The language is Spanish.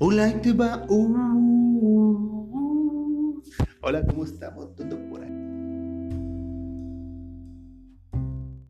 Hola, te va. Uh. Uh. Hola, ¿cómo estamos? ¿Todo por